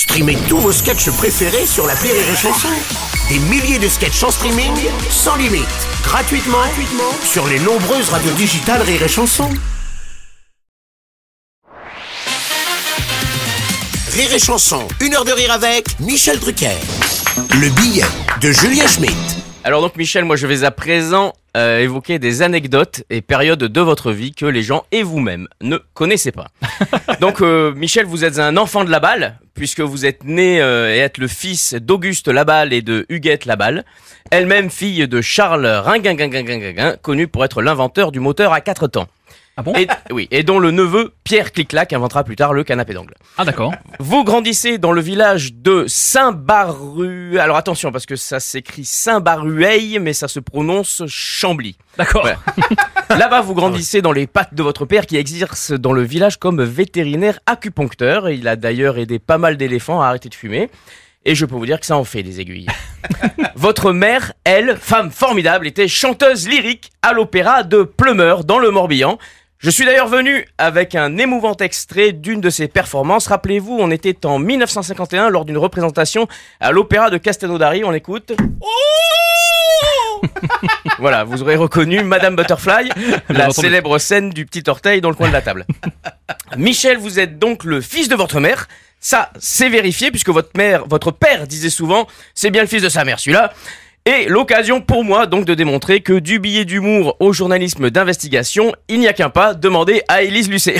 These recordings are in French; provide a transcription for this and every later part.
Streamez tous vos sketchs préférés sur la Rire et Chanson. Des milliers de sketchs en streaming, sans limite, gratuitement, gratuitement sur les nombreuses radios digitales Rire et Chanson. Rire et Chanson, une heure de rire avec Michel Drucker. Le billet de Julien Schmidt. Alors donc Michel, moi je vais à présent euh, évoquer des anecdotes et périodes de votre vie que les gens et vous-même ne connaissez pas. donc euh, Michel, vous êtes un enfant de la balle puisque vous êtes né euh, et êtes le fils d'Auguste Laballe et de Huguette Laballe, elle-même fille de Charles Ringuinguinguinguinguin, connu pour être l'inventeur du moteur à quatre temps. Ah bon Et, oui, et dont le neveu Pierre Cliclac inventera plus tard le canapé d'angle. Ah d'accord. Vous grandissez dans le village de Saint-Baru. Alors attention parce que ça s'écrit Saint-Barueil mais ça se prononce Chambly. D'accord. Là-bas, vous grandissez dans les pattes de votre père qui exerce dans le village comme vétérinaire acupuncteur. Il a d'ailleurs aidé pas mal d'éléphants à arrêter de fumer. Et je peux vous dire que ça en fait des aiguilles. Votre mère, elle, femme formidable, était chanteuse lyrique à l'opéra de Plumeur dans le Morbihan. Je suis d'ailleurs venu avec un émouvant extrait d'une de ses performances. Rappelez-vous, on était en 1951 lors d'une représentation à l'opéra de Castelnaudary. On écoute. voilà, vous aurez reconnu Madame Butterfly, la célèbre scène du petit orteil dans le coin de la table. Michel, vous êtes donc le fils de votre mère. Ça, c'est vérifié puisque votre mère, votre père disait souvent, c'est bien le fils de sa mère, celui-là. Et l'occasion pour moi donc de démontrer que du billet d'humour au journalisme d'investigation, il n'y a qu'un pas, demandez à Élise Lucet.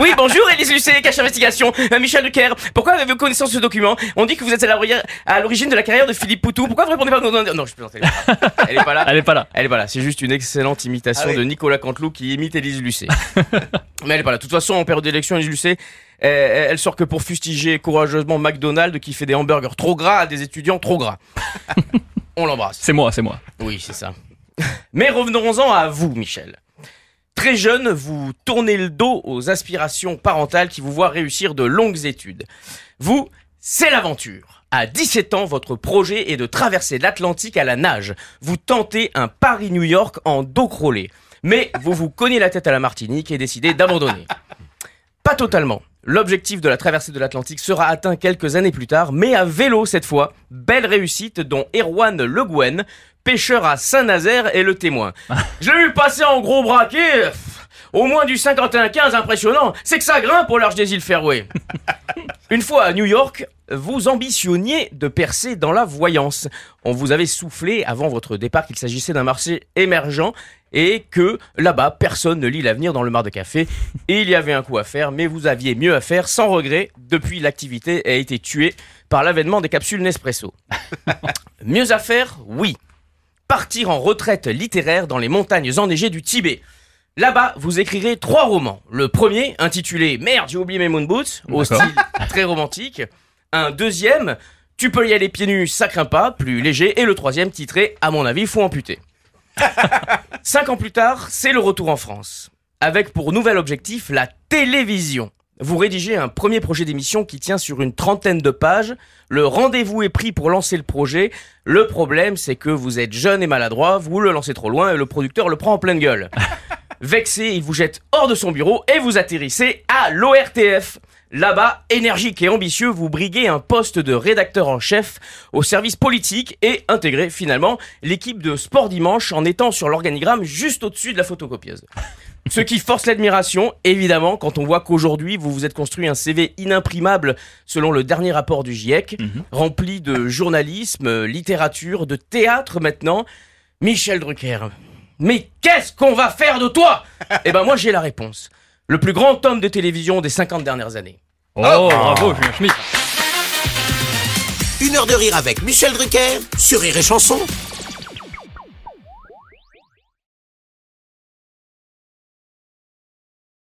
oui, bonjour Élise Lucet, cache investigation, Euh, Michel Duquer. Pourquoi avez-vous connaissance de ce document? On dit que vous êtes à l'origine de la carrière de Philippe Poutou. Pourquoi vous répondez pas Non, non, je plaisante, elle est pas là. Elle est pas là. Elle est pas là. Elle est pas là, c'est juste une excellente imitation Ah oui. de Nicolas Canteloup qui imite Élise Lucet. Mais elle est pas là. De toute façon, en période d'élection, Élise Lucet, elle sort que pour fustiger courageusement McDonald's qui fait des hamburgers trop gras à des étudiants trop gras. On l'embrasse. C'est moi, c'est moi. Oui, c'est ça. Mais revenons-en à vous, Michel. Très jeune, vous tournez le dos aux aspirations parentales qui vous voient réussir de longues études. Vous, c'est l'aventure. À 17 ans, votre projet est de traverser l'Atlantique à la nage. Vous tentez un Paris-New York en dos crawlé. Mais vous vous cognez la tête à la Martinique et décidez d'abandonner. Pas totalement. L'objectif de la traversée de l'Atlantique sera atteint quelques années plus tard, mais à vélo cette fois. Belle réussite dont Erwan Le Gouen, pêcheur à Saint-Nazaire, est le témoin. Je l'ai vu passer en gros braquet. Au moins du 51-15 impressionnant. C'est que ça grimpe au large des îles Fairway. Une fois à New York, vous ambitionniez de percer dans la voyance. On vous avait soufflé avant votre départ qu'il s'agissait d'un marché émergent et que là-bas, personne ne lit l'avenir dans le mar de café. Et il y avait un coup à faire, mais vous aviez mieux à faire sans regret. Depuis, l'activité a été tuée par l'avènement des capsules Nespresso. mieux à faire, oui. Partir en retraite littéraire dans les montagnes enneigées du Tibet. Là-bas, vous écrirez trois romans. Le premier, intitulé Merde, j'ai oublié mes moon boots, au style très romantique. Un deuxième, Tu peux y aller pieds nus, ça craint pas, plus léger. Et le troisième, titré À mon avis, faut amputer. Cinq ans plus tard, c'est le retour en France. Avec pour nouvel objectif la télévision. Vous rédigez un premier projet d'émission qui tient sur une trentaine de pages. Le rendez-vous est pris pour lancer le projet. Le problème, c'est que vous êtes jeune et maladroit, vous le lancez trop loin et le producteur le prend en pleine gueule. Vexé, il vous jette hors de son bureau et vous atterrissez à l'ORTF. Là-bas, énergique et ambitieux, vous briguez un poste de rédacteur en chef au service politique et intégrez finalement l'équipe de Sport Dimanche en étant sur l'organigramme juste au-dessus de la photocopieuse. Ce qui force l'admiration, évidemment, quand on voit qu'aujourd'hui, vous vous êtes construit un CV inimprimable selon le dernier rapport du GIEC, rempli de journalisme, littérature, de théâtre maintenant. Michel Drucker, mais qu'est-ce qu'on va faire de toi Eh ben moi j'ai la réponse. Le plus grand homme de télévision des 50 dernières années. Oh, bravo, Julien Schmitt. Une heure de rire avec Michel Drucker sur Rire et Chanson.